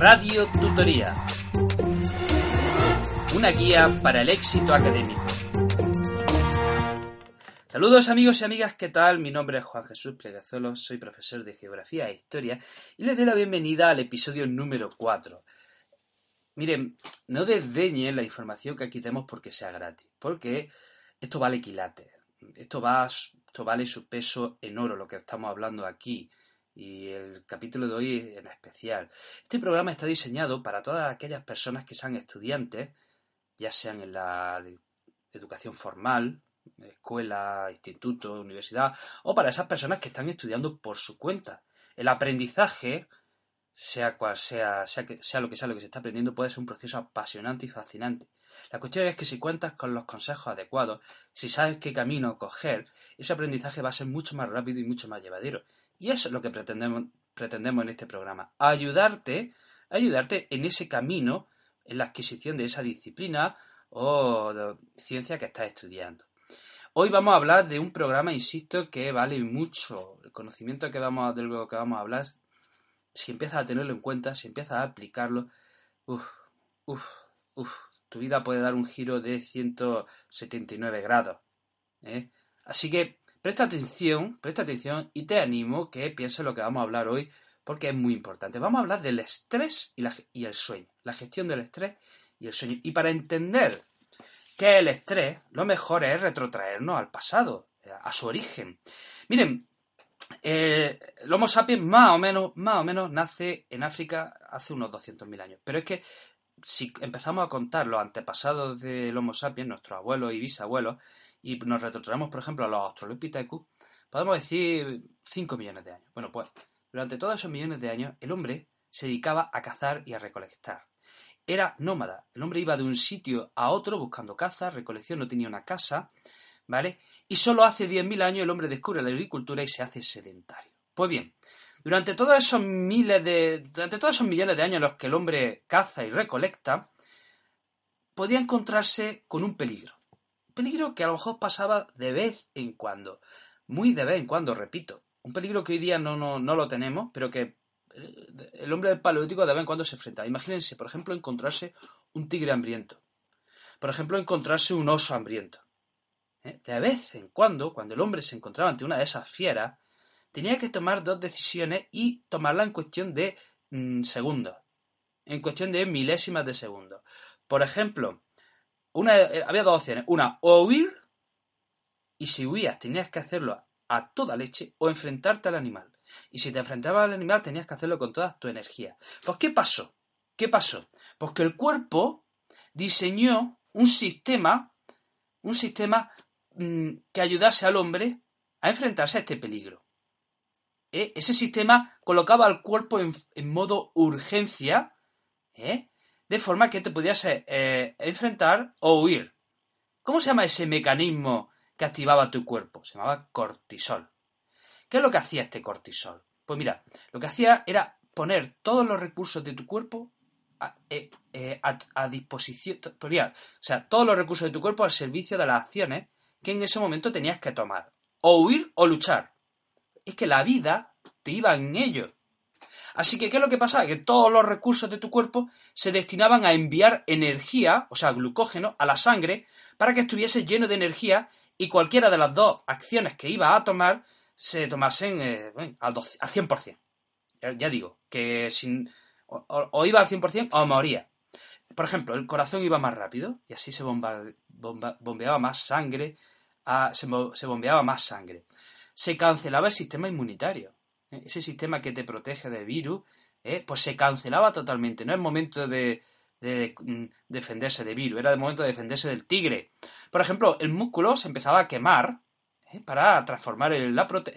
Radio Tutoría. Una guía para el éxito académico. Saludos amigos y amigas, ¿qué tal? Mi nombre es Juan Jesús Plegazuelo, soy profesor de Geografía e Historia y les doy la bienvenida al episodio número 4. Miren, no desdeñen la información que aquí tenemos porque sea gratis, porque esto vale quilate, esto, va, esto vale su peso en oro, lo que estamos hablando aquí y el capítulo de hoy en especial. Este programa está diseñado para todas aquellas personas que sean estudiantes, ya sean en la educación formal, escuela, instituto, universidad, o para esas personas que están estudiando por su cuenta. El aprendizaje, sea cual sea, sea, que, sea lo que sea lo que se está aprendiendo, puede ser un proceso apasionante y fascinante. La cuestión es que si cuentas con los consejos adecuados, si sabes qué camino coger, ese aprendizaje va a ser mucho más rápido y mucho más llevadero. Y eso es lo que pretendemos, pretendemos en este programa, ayudarte, ayudarte en ese camino, en la adquisición de esa disciplina o de ciencia que estás estudiando. Hoy vamos a hablar de un programa, insisto, que vale mucho. El conocimiento que vamos de lo que vamos a hablar, si empiezas a tenerlo en cuenta, si empiezas a aplicarlo, uff, tu vida puede dar un giro de 179 grados. ¿eh? Así que Presta atención, presta atención y te animo que pienses lo que vamos a hablar hoy porque es muy importante. Vamos a hablar del estrés y, el sueño, la gestión del estrés y el sueño. Y para entender qué es el estrés, lo mejor es retrotraernos al pasado, a su origen. Miren, eh, el Homo sapiens más o menos, más o menos nace en África hace unos 200.000 años. Pero es que si empezamos a contar los antepasados del Homo sapiens, nuestros abuelos y bisabuelos, y nos retrotraemos, por ejemplo, a los Australopithecus, podemos decir 5 millones de años. Bueno, pues durante todos esos millones de años el hombre se dedicaba a cazar y a recolectar. Era nómada. El hombre iba de un sitio a otro buscando caza, recolección, no tenía una casa, ¿vale? Y solo hace 10.000 años el hombre descubre la agricultura y se hace sedentario. Pues bien, durante todos esos miles de. durante todos esos millones de años en los que el hombre caza y recolecta, podía encontrarse con un peligro peligro que a lo mejor pasaba de vez en cuando, muy de vez en cuando, repito. Un peligro que hoy día no, no, no lo tenemos, pero que eh, el hombre del paleolítico de vez en cuando se enfrenta. Imagínense, por ejemplo, encontrarse un tigre hambriento. Por ejemplo, encontrarse un oso hambriento. ¿Eh? De vez en cuando, cuando el hombre se encontraba ante una de esas fieras, tenía que tomar dos decisiones y tomarla en cuestión de mm, segundos. En cuestión de milésimas de segundos. Por ejemplo, eh, había dos opciones. Una, o huir, y si huías tenías que hacerlo a toda leche, o enfrentarte al animal. Y si te enfrentabas al animal tenías que hacerlo con toda tu energía. Pues ¿qué pasó? ¿Qué pasó? Pues que el cuerpo diseñó un sistema, un sistema mm, que ayudase al hombre a enfrentarse a este peligro. ¿Eh? Ese sistema colocaba al cuerpo en, en modo urgencia, ¿eh? De forma que te podías eh, enfrentar o huir. ¿Cómo se llama ese mecanismo que activaba tu cuerpo? Se llamaba cortisol. ¿Qué es lo que hacía este cortisol? Pues mira, lo que hacía era poner todos los recursos de tu cuerpo a, eh, eh, disposición, o sea, todos los recursos de tu cuerpo al servicio de las acciones que en ese momento tenías que tomar. O huir o luchar. Es que la vida te iba en ello. Así que, ¿qué es lo que pasaba? Que todos los recursos de tu cuerpo se destinaban a enviar energía, o sea, glucógeno, a la sangre, para que estuviese lleno de energía y cualquiera de las dos acciones que iba a tomar se tomasen eh, al, 100%. Ya, digo, que sin, o, iba al 100% o moría. Por ejemplo, el corazón iba más rápido y así se bombeaba más sangre, se bombeaba más sangre. Se cancelaba el sistema inmunitario ese sistema que te protege de virus, ¿eh? pues se cancelaba totalmente. No es momento de, mm, defenderse de virus, era el momento de defenderse del tigre. Por ejemplo, el músculo se empezaba a quemar ¿eh? para transformar el,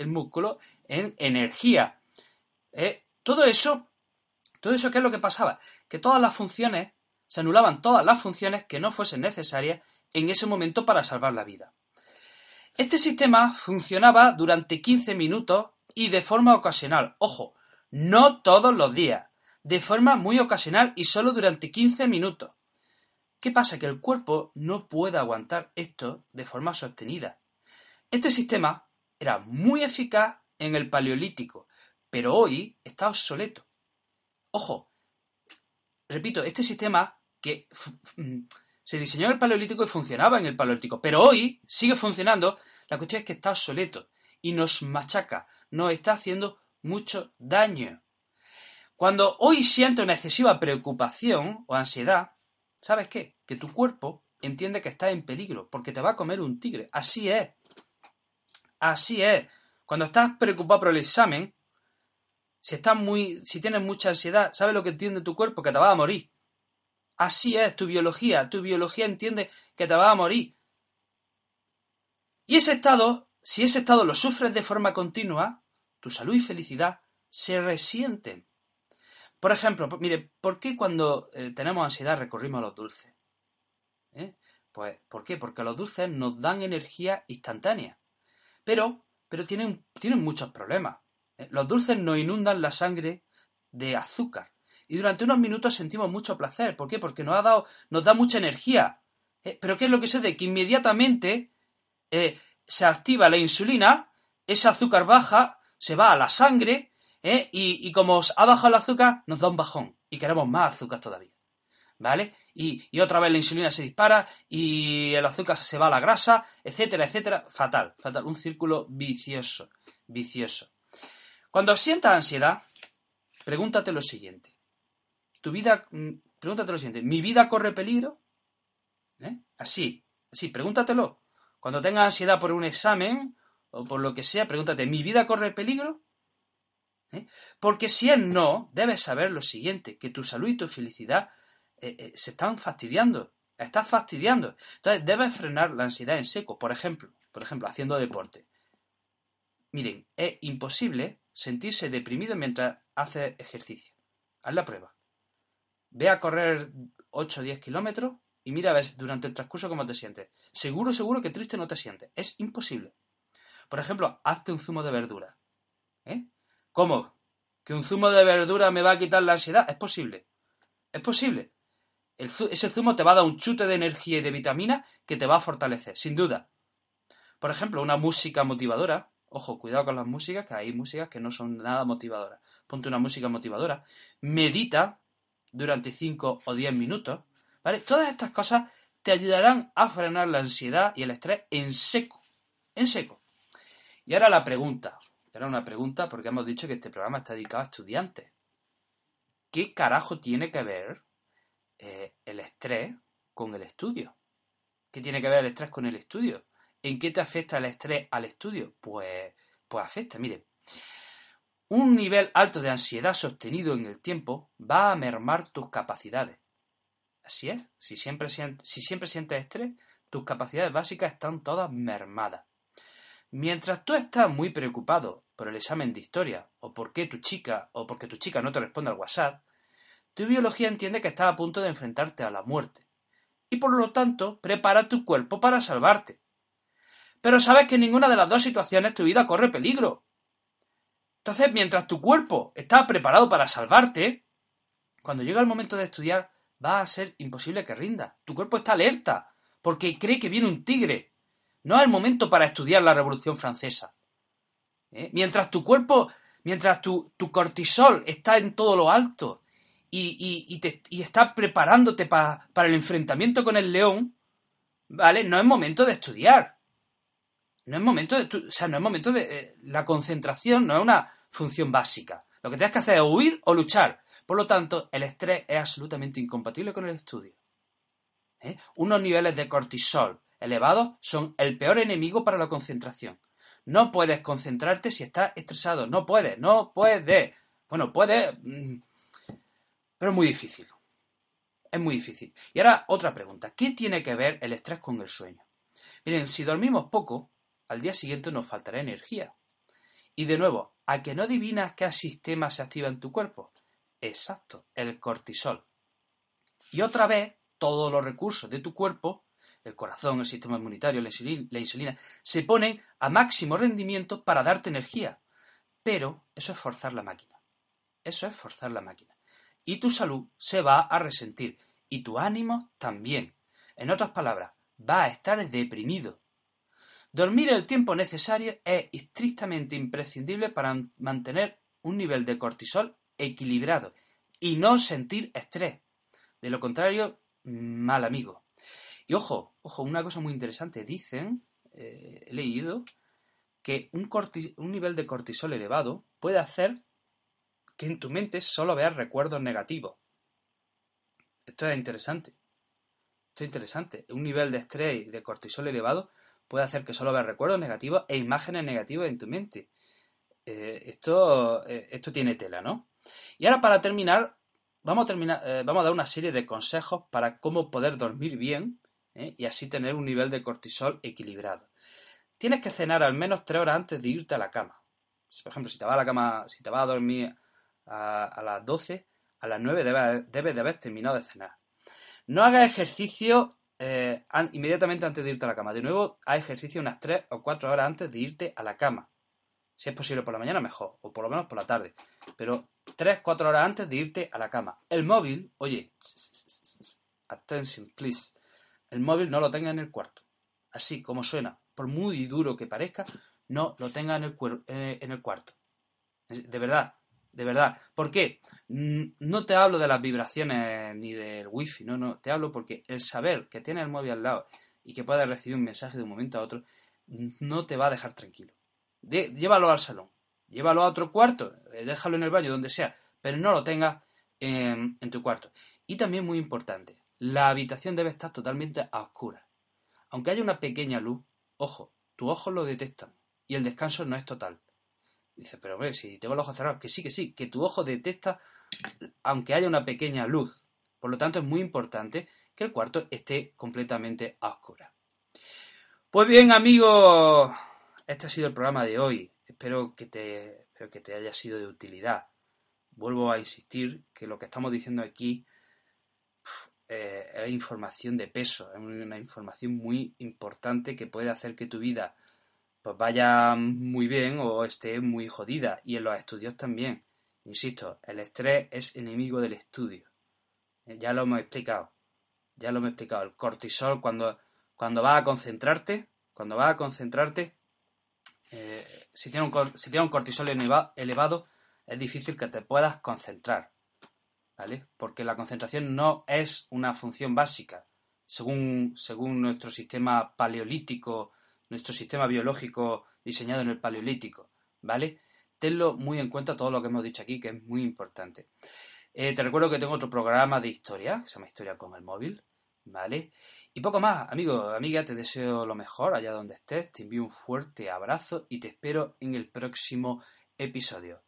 músculo en energía. ¿eh? Todo eso, todo eso, ¿qué es lo que pasaba? Que todas las funciones, se anulaban todas las funciones que no fuesen necesarias en ese momento para salvar la vida. Este sistema funcionaba durante 15 minutos y de forma ocasional. Ojo, no todos los días, de forma muy ocasional y solo durante 15 minutos. ¿Qué pasa? Que el cuerpo no puede aguantar esto de forma sostenida. Este sistema era muy eficaz en el paleolítico, pero hoy está obsoleto. Ojo, repito, este sistema que mm, se diseñó en el Paleolítico y funcionaba en el Paleolítico, pero hoy sigue funcionando, la cuestión es que está obsoleto y nos machaca, nos está haciendo mucho daño. Cuando hoy sientes una excesiva preocupación o ansiedad, ¿sabes qué? Que tu cuerpo entiende que estás en peligro porque te va a comer un tigre. Así es. Así es. Cuando estás preocupado por el examen, si estás muy, si tienes mucha ansiedad, ¿sabes lo que entiende tu cuerpo? Que te vas a morir. Así es tu biología. Tu biología entiende que te vas a morir. Y ese estado, si ese estado lo sufres de forma continua, tu salud y felicidad se resienten. Por ejemplo, mire, ¿por qué cuando eh, tenemos ansiedad recurrimos a los dulces? ¿Eh? Pues, ¿por qué? Porque los dulces nos dan energía instantánea. Pero, pero tienen, tienen muchos problemas. ¿eh? Los dulces nos inundan la sangre de azúcar. Y durante unos minutos sentimos mucho placer. ¿Por qué? Porque nos, ha dado, nos da mucha energía. Pero ¿qué es lo que sucede? Que inmediatamente se activa la insulina, ese azúcar baja, se va a la sangre, y, y como ha bajado el azúcar, nos da un bajón. Y queremos más azúcar todavía. ¿vale? Y, otra vez la insulina se dispara y el azúcar se va a la grasa, etcétera, etcétera. Fatal, fatal. Un círculo vicioso, vicioso. Cuando sientas ansiedad, pregúntate lo siguiente. Tu vida, mm, pregúntate lo siguiente. ¿Mi vida corre peligro? ¿Eh? Así, así, pregúntatelo. Cuando tengas ansiedad por un examen o por lo que sea, pregúntate, ¿mi vida corre peligro? ¿Eh? Porque si es no, debes saber lo siguiente, que tu salud y tu felicidad eh, eh, se están fastidiando. Estás fastidiando. Entonces, debes frenar la ansiedad en seco. Por ejemplo, por ejemplo, haciendo deporte. Miren, es imposible sentirse deprimido mientras haces ejercicio. Haz la prueba. Ve a correr 8 o 10 kilómetros y mira a ver durante el transcurso cómo te sientes. Seguro, seguro que triste no te sientes. Es imposible. Por ejemplo, hazte un zumo de verdura. ¿Eh? ¿Cómo? ¿Que un zumo de verdura me va a quitar la ansiedad? Es posible. Es posible ese zumo te va a dar un chute de energía y de vitamina que te va a fortalecer, sin duda. Por ejemplo, una música motivadora. Ojo, cuidado con las músicas, que hay músicas que no son nada motivadoras. Ponte una música motivadora. Medita durante 5 o 10 minutos. ¿Vale? Todas estas cosas te ayudarán a frenar la ansiedad y el estrés en seco. En seco. Y ahora la pregunta. Ahora una pregunta porque hemos dicho que este programa está dedicado a estudiantes. ¿Qué carajo tiene que ver eh, el estrés con el estudio. ¿Qué tiene que ver el estrés con el estudio? ¿En qué te afecta el estrés al estudio? Pues, pues afecta, mire. Un nivel alto de ansiedad sostenido en el tiempo va a mermar tus capacidades. Así es, si siempre, si siempre sientes estrés, tus capacidades básicas están todas mermadas. Mientras tú estás muy preocupado por el examen de historia, o porque tu chica, o porque tu chica no te responde al WhatsApp, tu biología entiende que estás a punto de enfrentarte a la muerte. Y por lo tanto, prepara tu cuerpo para salvarte. Pero sabes que en ninguna de las dos situaciones tu vida corre peligro. Entonces, mientras tu cuerpo está preparado para salvarte, cuando llega el momento de estudiar, va a ser imposible que rinda. Tu cuerpo está alerta, porque cree que viene un tigre. No es el momento para estudiar la Revolución Francesa. ¿Eh? Mientras tu cuerpo, mientras tu, tu cortisol está en todo lo alto, y, y, estás preparándote para el enfrentamiento con el león, ¿vale? No es momento de estudiar. No es momento de, o sea, no es momento de, eh, la concentración no es una función básica. Lo que tienes que hacer es huir o luchar. Por lo tanto, el estrés es absolutamente incompatible con el estudio. ¿Eh? Unos niveles de cortisol elevados son el peor enemigo para la concentración. No puedes concentrarte si estás estresado. No puedes, no puedes. Bueno, puedes. Mm, pero es muy difícil. Es muy difícil. Y ahora otra pregunta. ¿Qué tiene que ver el estrés con el sueño? Miren, si dormimos poco, al día siguiente nos faltará energía. Y de nuevo, ¿a que no adivinas qué sistema se activa en tu cuerpo? Exacto, el cortisol. Y otra vez, todos los recursos de tu cuerpo, el corazón, el sistema inmunitario, la insulina, se ponen a máximo rendimiento para darte energía. Pero eso es forzar la máquina. Eso es forzar la máquina y tu salud se va a resentir y tu ánimo también. En otras palabras, va a estar deprimido. Dormir el tiempo necesario es estrictamente imprescindible para mantener un nivel de cortisol equilibrado y no sentir estrés. De lo contrario, mal amigo. Y ojo, ojo, una cosa muy interesante. Dicen, eh, he leído, que un, nivel de cortisol elevado puede hacer que en tu mente solo veas recuerdos negativos. Esto es interesante. Esto es interesante. Un nivel de estrés y de cortisol elevado puede hacer que solo veas recuerdos negativos e imágenes negativas en tu mente. Eh, esto, eh, esto tiene tela, ¿no? Y ahora para terminar, vamos a, terminar, vamos a dar una serie de consejos para cómo poder dormir bien y así tener un nivel de cortisol equilibrado. Tienes que cenar al menos tres horas antes de irte a la cama. Por ejemplo, si te vas a la cama, si te vas a dormir a, las 12, a las 9 debes, de haber terminado de cenar. No hagas ejercicio eh, inmediatamente antes de irte a la cama. De nuevo, haz ejercicio unas 3 o 4 horas antes de irte a la cama. Si es posible por la mañana, mejor, o por lo menos por la tarde. Pero 3, 4 horas antes de irte a la cama. El móvil, oye, attention, please. El móvil no lo tenga en el cuarto. Así como suena, por muy duro que parezca, no lo tenga en el, en el cuarto. De verdad, de verdad. ¿Por qué? No te hablo de las vibraciones ni del wifi, no, no. Te hablo porque el saber que tienes el móvil al lado y que puedes recibir un mensaje de un momento a otro no te va a dejar tranquilo. llévalo al salón, llévalo a otro cuarto, eh, déjalo en el baño, donde sea, pero no lo tengas en, en tu cuarto. Y también muy importante, la habitación debe estar totalmente a oscuras. Aunque haya una pequeña luz, ojo, tus ojos lo detectan y el descanso no es total. Dice, pero hombre, si tengo los ojos cerrados, que sí, que sí, que tu ojo detecta aunque haya una pequeña luz. Por lo tanto, es muy importante que el cuarto esté completamente a oscuras. Pues bien, amigos, este ha sido el programa de hoy. Espero que te, espero que te haya sido de utilidad. Vuelvo a insistir que lo que estamos diciendo aquí eh, es información de peso, es una información muy importante que puede hacer que tu vida pues vaya muy bien o esté muy jodida. Y en los estudios también. Insisto, el estrés es enemigo del estudio. Eh, ya lo hemos explicado. Ya lo hemos explicado. El cortisol, cuando, cuando vas a concentrarte, cuando vas a concentrarte, eh, si, tiene un, si tiene un cortisol elevado, es difícil que te puedas concentrar. ¿Vale? Porque la concentración no es una función básica. Según, nuestro sistema paleolítico nuestro sistema biológico diseñado en el Paleolítico, ¿vale? Tenlo muy en cuenta todo lo que hemos dicho aquí, que es muy importante. Eh, te recuerdo que tengo otro programa de historia, que se llama Historia con el móvil, ¿vale? Y poco más, amigo, amiga, te deseo lo mejor allá donde estés, te envío un fuerte abrazo y te espero en el próximo episodio.